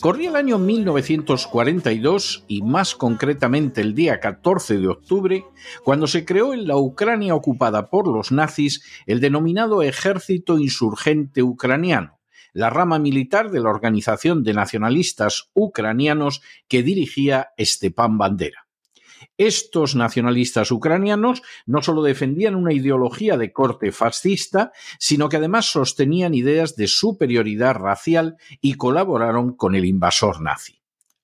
Corría el año 1942 y más concretamente el día 14 de octubre, cuando se creó en la Ucrania ocupada por los nazis el denominado Ejército Insurgente Ucraniano, la rama militar de la Organización de Nacionalistas Ucranianos que dirigía Stepan Bandera. Estos nacionalistas ucranianos no solo defendían una ideología de corte fascista, sino que además sostenían ideas de superioridad racial y colaboraron con el invasor nazi.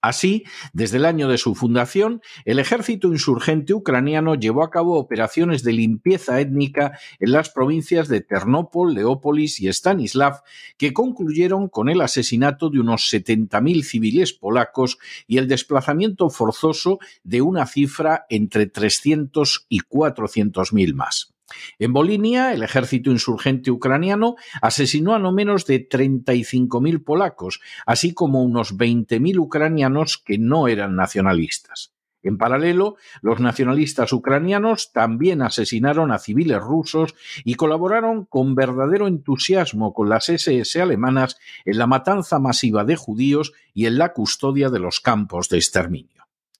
Así, desde el año de su fundación, el ejército insurgente ucraniano llevó a cabo operaciones de limpieza étnica en las provincias de Ternópol, Leópolis y Stanislav, que concluyeron con el asesinato de unos 70.000 civiles polacos y el desplazamiento forzoso de una cifra entre 300 y 400.000 más. En Bolinia, el ejército insurgente ucraniano asesinó a no menos de 35.000 polacos, así como unos 20.000 ucranianos que no eran nacionalistas. En paralelo, los nacionalistas ucranianos también asesinaron a civiles rusos y colaboraron con verdadero entusiasmo con las SS alemanas en la matanza masiva de judíos y en la custodia de los campos de exterminio.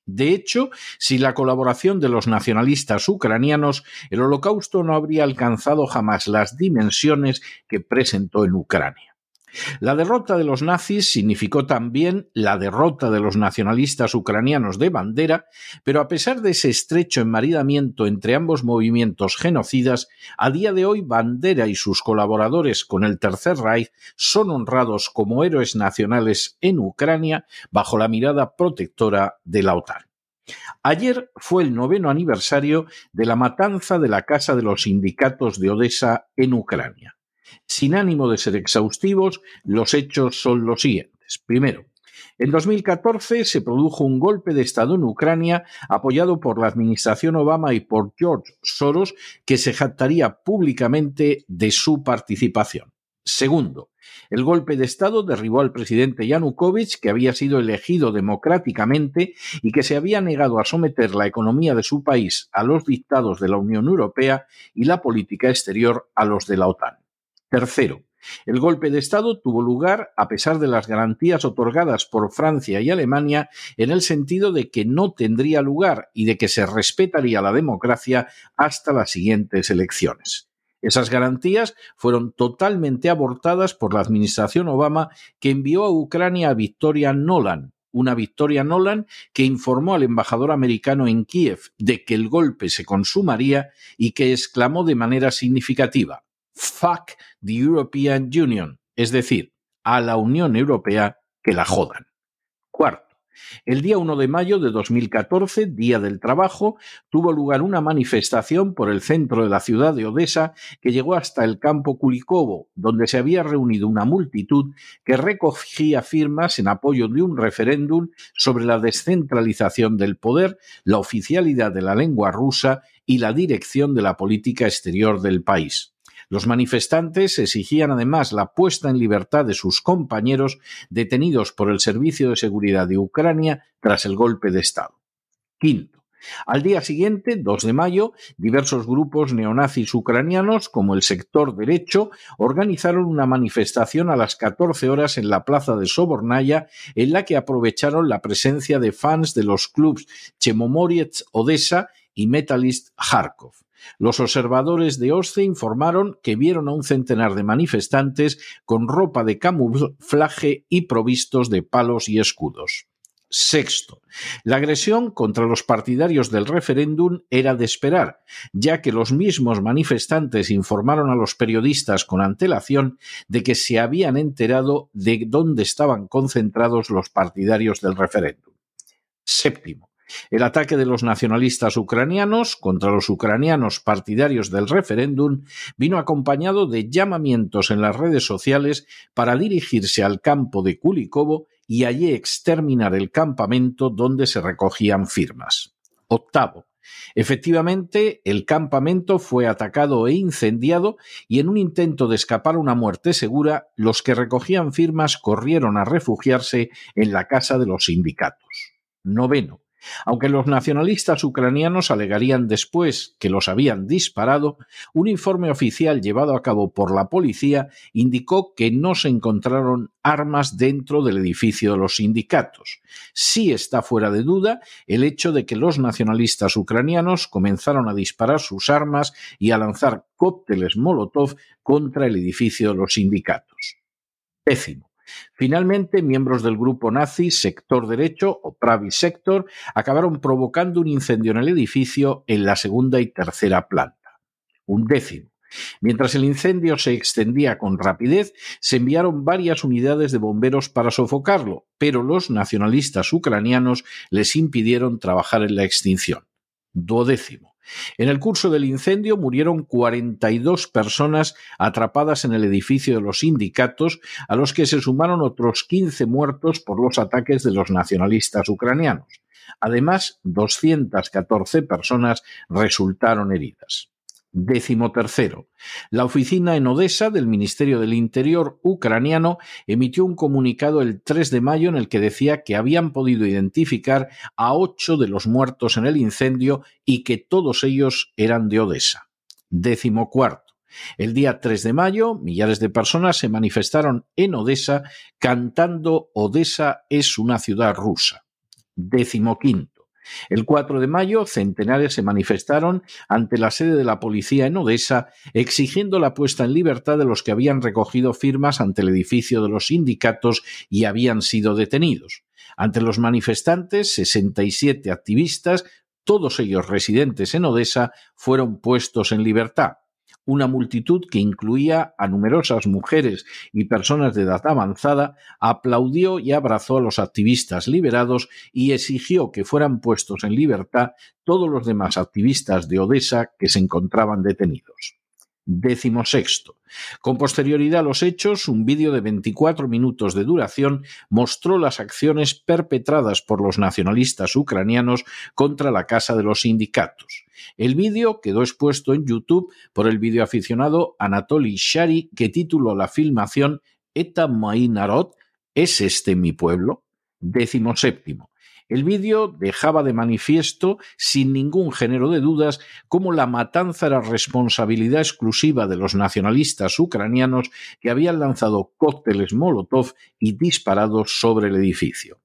De hecho, sin la colaboración de los nacionalistas ucranianos, el holocausto no habría alcanzado jamás las dimensiones que presentó en Ucrania. La derrota de los nazis significó también la derrota de los nacionalistas ucranianos de bandera, pero a pesar de ese estrecho enmaridamiento entre ambos movimientos genocidas, a día de hoy Bandera y sus colaboradores con el Tercer Reich son honrados como héroes nacionales en Ucrania bajo la mirada protectora de la OTAN. Ayer fue el noveno aniversario de la matanza de la Casa de los Sindicatos de Odessa en Ucrania. Sin ánimo de ser exhaustivos, los hechos son los siguientes. Primero, en 2014 se produjo un golpe de Estado en Ucrania apoyado por la administración Obama y por George Soros, que se jactaría públicamente de su participación. Segundo, el golpe de Estado derribó al presidente Yanukovych, que había sido elegido democráticamente y que se había negado a someter la economía de su país a los dictados de la Unión Europea y la política exterior a los de la OTAN. Tercero, el golpe de Estado tuvo lugar a pesar de las garantías otorgadas por Francia y Alemania en el sentido de que no tendría lugar y de que se respetaría la democracia hasta las siguientes elecciones. Esas garantías fueron totalmente abortadas por la administración Obama que envió a Ucrania a Victoria Nolan, una Victoria Nolan que informó al embajador americano en Kiev de que el golpe se consumaría y que exclamó de manera significativa Fuck the European Union, es decir, a la Unión Europea que la jodan. Cuarto, el día 1 de mayo de 2014, Día del Trabajo, tuvo lugar una manifestación por el centro de la ciudad de Odessa que llegó hasta el campo Kulikovo, donde se había reunido una multitud que recogía firmas en apoyo de un referéndum sobre la descentralización del poder, la oficialidad de la lengua rusa y la dirección de la política exterior del país. Los manifestantes exigían además la puesta en libertad de sus compañeros detenidos por el Servicio de Seguridad de Ucrania tras el golpe de Estado. Quinto, Al día siguiente, 2 de mayo, diversos grupos neonazis ucranianos, como el sector derecho, organizaron una manifestación a las 14 horas en la plaza de Sobornaya, en la que aprovecharon la presencia de fans de los clubs Chemomoriets Odessa y Metalist Kharkov. Los observadores de OSCE informaron que vieron a un centenar de manifestantes con ropa de camuflaje y provistos de palos y escudos. Sexto, la agresión contra los partidarios del referéndum era de esperar, ya que los mismos manifestantes informaron a los periodistas con antelación de que se habían enterado de dónde estaban concentrados los partidarios del referéndum. Séptimo, el ataque de los nacionalistas ucranianos contra los ucranianos partidarios del referéndum vino acompañado de llamamientos en las redes sociales para dirigirse al campo de Kulikovo y allí exterminar el campamento donde se recogían firmas. Octavo. Efectivamente, el campamento fue atacado e incendiado y en un intento de escapar una muerte segura, los que recogían firmas corrieron a refugiarse en la casa de los sindicatos. Noveno. Aunque los nacionalistas ucranianos alegarían después que los habían disparado, un informe oficial llevado a cabo por la policía indicó que no se encontraron armas dentro del edificio de los sindicatos. Sí está fuera de duda el hecho de que los nacionalistas ucranianos comenzaron a disparar sus armas y a lanzar cócteles Molotov contra el edificio de los sindicatos. Décimo. Finalmente, miembros del grupo nazi Sector Derecho o Pravi Sector acabaron provocando un incendio en el edificio en la segunda y tercera planta. Un décimo. Mientras el incendio se extendía con rapidez, se enviaron varias unidades de bomberos para sofocarlo, pero los nacionalistas ucranianos les impidieron trabajar en la extinción. Duodécimo. En el curso del incendio murieron 42 personas atrapadas en el edificio de los sindicatos, a los que se sumaron otros 15 muertos por los ataques de los nacionalistas ucranianos. Además, 214 personas resultaron heridas. Décimo tercero. La oficina en Odessa del Ministerio del Interior ucraniano emitió un comunicado el 3 de mayo en el que decía que habían podido identificar a ocho de los muertos en el incendio y que todos ellos eran de Odessa. Décimo cuarto. El día 3 de mayo, millares de personas se manifestaron en Odessa cantando Odessa es una ciudad rusa. Décimo quinto. El 4 de mayo, centenares se manifestaron ante la sede de la policía en Odessa exigiendo la puesta en libertad de los que habían recogido firmas ante el edificio de los sindicatos y habían sido detenidos. Ante los manifestantes, 67 activistas, todos ellos residentes en Odessa, fueron puestos en libertad una multitud que incluía a numerosas mujeres y personas de edad avanzada, aplaudió y abrazó a los activistas liberados y exigió que fueran puestos en libertad todos los demás activistas de Odessa que se encontraban detenidos. Décimo sexto. Con posterioridad a los hechos, un vídeo de 24 minutos de duración mostró las acciones perpetradas por los nacionalistas ucranianos contra la Casa de los Sindicatos. El vídeo quedó expuesto en YouTube por el videoaficionado Anatoly Shari, que tituló la filmación Eta Narod, ¿es este mi pueblo? Décimo séptimo. El vídeo dejaba de manifiesto, sin ningún género de dudas, cómo la matanza era responsabilidad exclusiva de los nacionalistas ucranianos que habían lanzado cócteles Molotov y disparado sobre el edificio.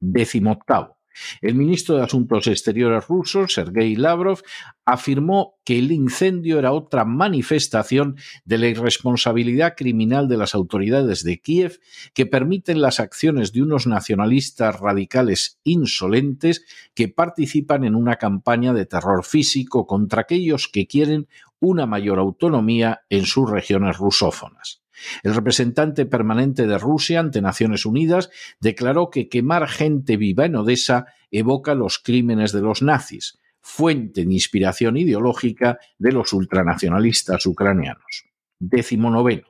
Décimo octavo. El ministro de Asuntos Exteriores ruso, Sergei Lavrov, afirmó que el incendio era otra manifestación de la irresponsabilidad criminal de las autoridades de Kiev que permiten las acciones de unos nacionalistas radicales insolentes que participan en una campaña de terror físico contra aquellos que quieren una mayor autonomía en sus regiones rusófonas. El representante permanente de Rusia ante Naciones Unidas declaró que quemar gente viva en Odessa evoca los crímenes de los nazis, fuente de inspiración ideológica de los ultranacionalistas ucranianos. Décimo noveno.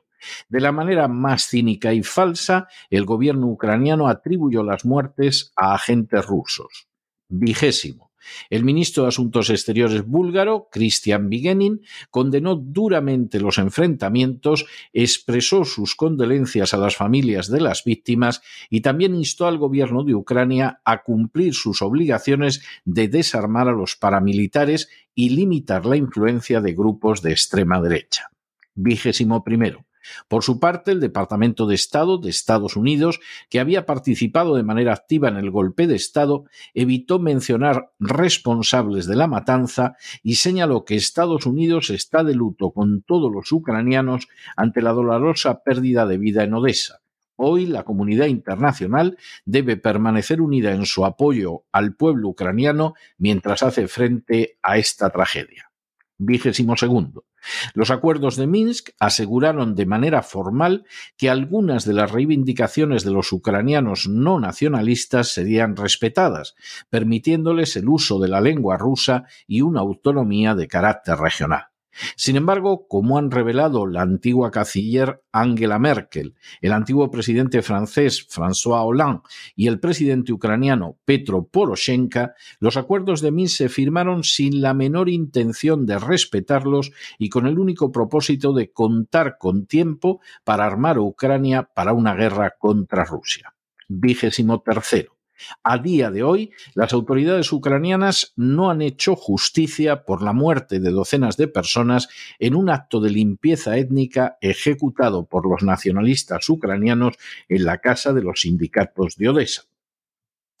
De la manera más cínica y falsa, el gobierno ucraniano atribuyó las muertes a agentes rusos. Vigésimo. El ministro de Asuntos Exteriores búlgaro, Christian Vigenin, condenó duramente los enfrentamientos, expresó sus condolencias a las familias de las víctimas y también instó al gobierno de Ucrania a cumplir sus obligaciones de desarmar a los paramilitares y limitar la influencia de grupos de extrema derecha. Vigésimo primero. Por su parte, el Departamento de Estado de Estados Unidos, que había participado de manera activa en el golpe de Estado, evitó mencionar responsables de la matanza y señaló que Estados Unidos está de luto con todos los ucranianos ante la dolorosa pérdida de vida en Odessa. Hoy la comunidad internacional debe permanecer unida en su apoyo al pueblo ucraniano mientras hace frente a esta tragedia. Vigésimo segundo. Los acuerdos de Minsk aseguraron de manera formal que algunas de las reivindicaciones de los ucranianos no nacionalistas serían respetadas, permitiéndoles el uso de la lengua rusa y una autonomía de carácter regional. Sin embargo, como han revelado la antigua canciller Angela Merkel, el antiguo presidente francés François Hollande y el presidente ucraniano Petro Poroshenko, los acuerdos de Minsk se firmaron sin la menor intención de respetarlos y con el único propósito de contar con tiempo para armar a Ucrania para una guerra contra Rusia. Vigésimo tercero. A día de hoy, las autoridades ucranianas no han hecho justicia por la muerte de docenas de personas en un acto de limpieza étnica ejecutado por los nacionalistas ucranianos en la casa de los sindicatos de Odessa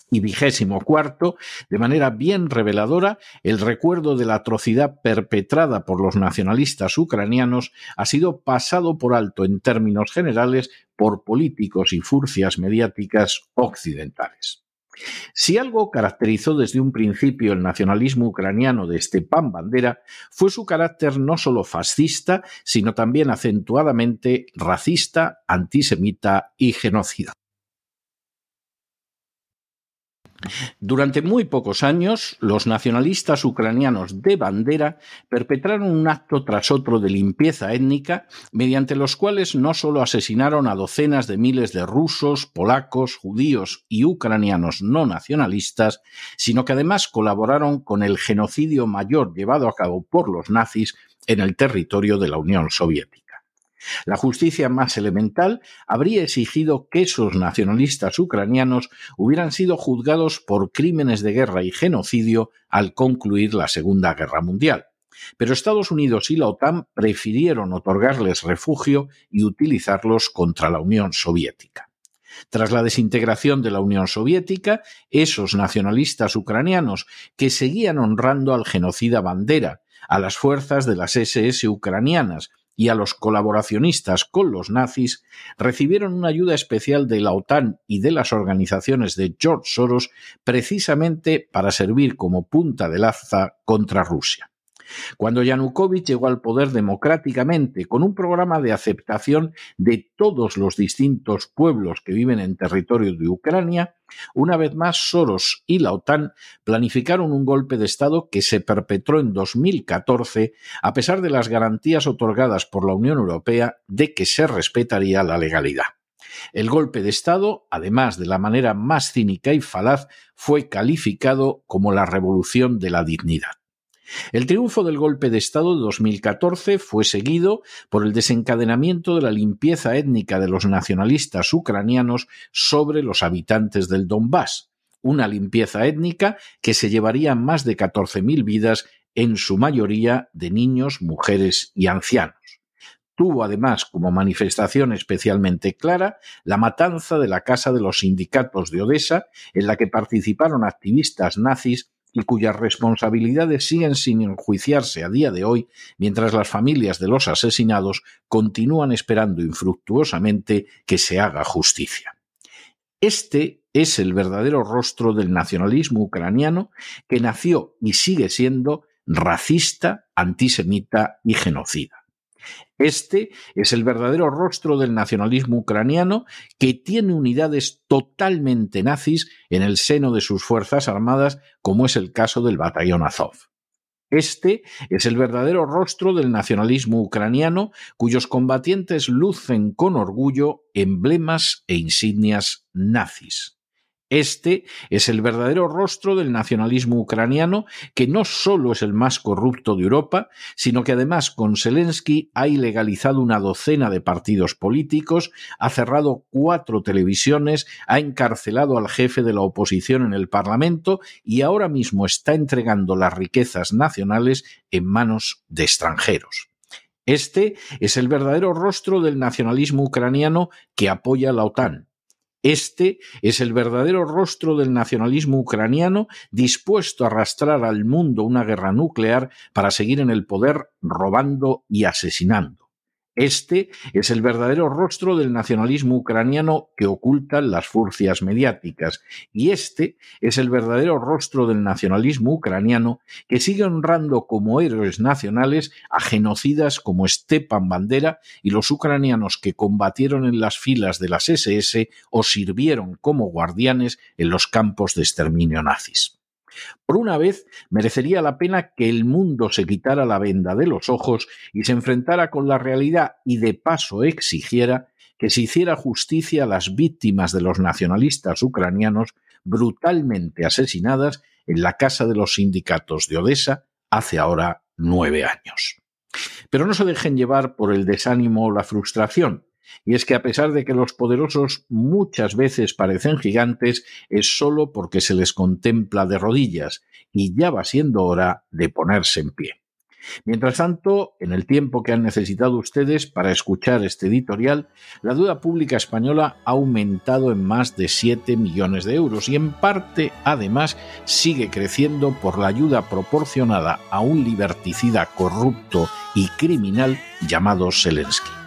y vigésimo cuarto, de manera bien reveladora, el recuerdo de la atrocidad perpetrada por los nacionalistas ucranianos ha sido pasado por alto en términos generales por políticos y furcias mediáticas occidentales. Si algo caracterizó desde un principio el nacionalismo ucraniano de Stepan Bandera fue su carácter no solo fascista, sino también acentuadamente racista, antisemita y genocida. Durante muy pocos años, los nacionalistas ucranianos de bandera perpetraron un acto tras otro de limpieza étnica, mediante los cuales no solo asesinaron a docenas de miles de rusos, polacos, judíos y ucranianos no nacionalistas, sino que además colaboraron con el genocidio mayor llevado a cabo por los nazis en el territorio de la Unión Soviética. La justicia más elemental habría exigido que esos nacionalistas ucranianos hubieran sido juzgados por crímenes de guerra y genocidio al concluir la Segunda Guerra Mundial. Pero Estados Unidos y la OTAN prefirieron otorgarles refugio y utilizarlos contra la Unión Soviética. Tras la desintegración de la Unión Soviética, esos nacionalistas ucranianos que seguían honrando al genocida Bandera, a las fuerzas de las SS ucranianas y a los colaboracionistas con los nazis recibieron una ayuda especial de la OTAN y de las organizaciones de George Soros precisamente para servir como punta de lanza contra Rusia. Cuando Yanukovych llegó al poder democráticamente con un programa de aceptación de todos los distintos pueblos que viven en territorio de Ucrania, una vez más Soros y la OTAN planificaron un golpe de Estado que se perpetró en 2014 a pesar de las garantías otorgadas por la Unión Europea de que se respetaría la legalidad. El golpe de Estado, además de la manera más cínica y falaz, fue calificado como la revolución de la dignidad. El triunfo del golpe de Estado de 2014 fue seguido por el desencadenamiento de la limpieza étnica de los nacionalistas ucranianos sobre los habitantes del Donbass, una limpieza étnica que se llevaría más de 14.000 vidas, en su mayoría de niños, mujeres y ancianos. Tuvo además como manifestación especialmente clara la matanza de la Casa de los Sindicatos de Odessa, en la que participaron activistas nazis y cuyas responsabilidades siguen sin enjuiciarse a día de hoy, mientras las familias de los asesinados continúan esperando infructuosamente que se haga justicia. Este es el verdadero rostro del nacionalismo ucraniano que nació y sigue siendo racista, antisemita y genocida. Este es el verdadero rostro del nacionalismo ucraniano que tiene unidades totalmente nazis en el seno de sus Fuerzas Armadas, como es el caso del batallón Azov. Este es el verdadero rostro del nacionalismo ucraniano, cuyos combatientes lucen con orgullo emblemas e insignias nazis. Este es el verdadero rostro del nacionalismo ucraniano, que no solo es el más corrupto de Europa, sino que además con Zelensky ha ilegalizado una docena de partidos políticos, ha cerrado cuatro televisiones, ha encarcelado al jefe de la oposición en el Parlamento y ahora mismo está entregando las riquezas nacionales en manos de extranjeros. Este es el verdadero rostro del nacionalismo ucraniano que apoya la OTAN, este es el verdadero rostro del nacionalismo ucraniano dispuesto a arrastrar al mundo una guerra nuclear para seguir en el poder robando y asesinando. Este es el verdadero rostro del nacionalismo ucraniano que ocultan las furcias mediáticas, y este es el verdadero rostro del nacionalismo ucraniano que sigue honrando como héroes nacionales a genocidas como Stepan Bandera y los ucranianos que combatieron en las filas de las SS o sirvieron como guardianes en los campos de exterminio nazis. Por una vez merecería la pena que el mundo se quitara la venda de los ojos y se enfrentara con la realidad y de paso exigiera que se hiciera justicia a las víctimas de los nacionalistas ucranianos brutalmente asesinadas en la casa de los sindicatos de Odessa hace ahora nueve años. Pero no se dejen llevar por el desánimo o la frustración. Y es que a pesar de que los poderosos muchas veces parecen gigantes, es solo porque se les contempla de rodillas, y ya va siendo hora de ponerse en pie. Mientras tanto, en el tiempo que han necesitado ustedes para escuchar este editorial, la deuda pública española ha aumentado en más de 7 millones de euros y en parte, además, sigue creciendo por la ayuda proporcionada a un liberticida corrupto y criminal llamado Zelensky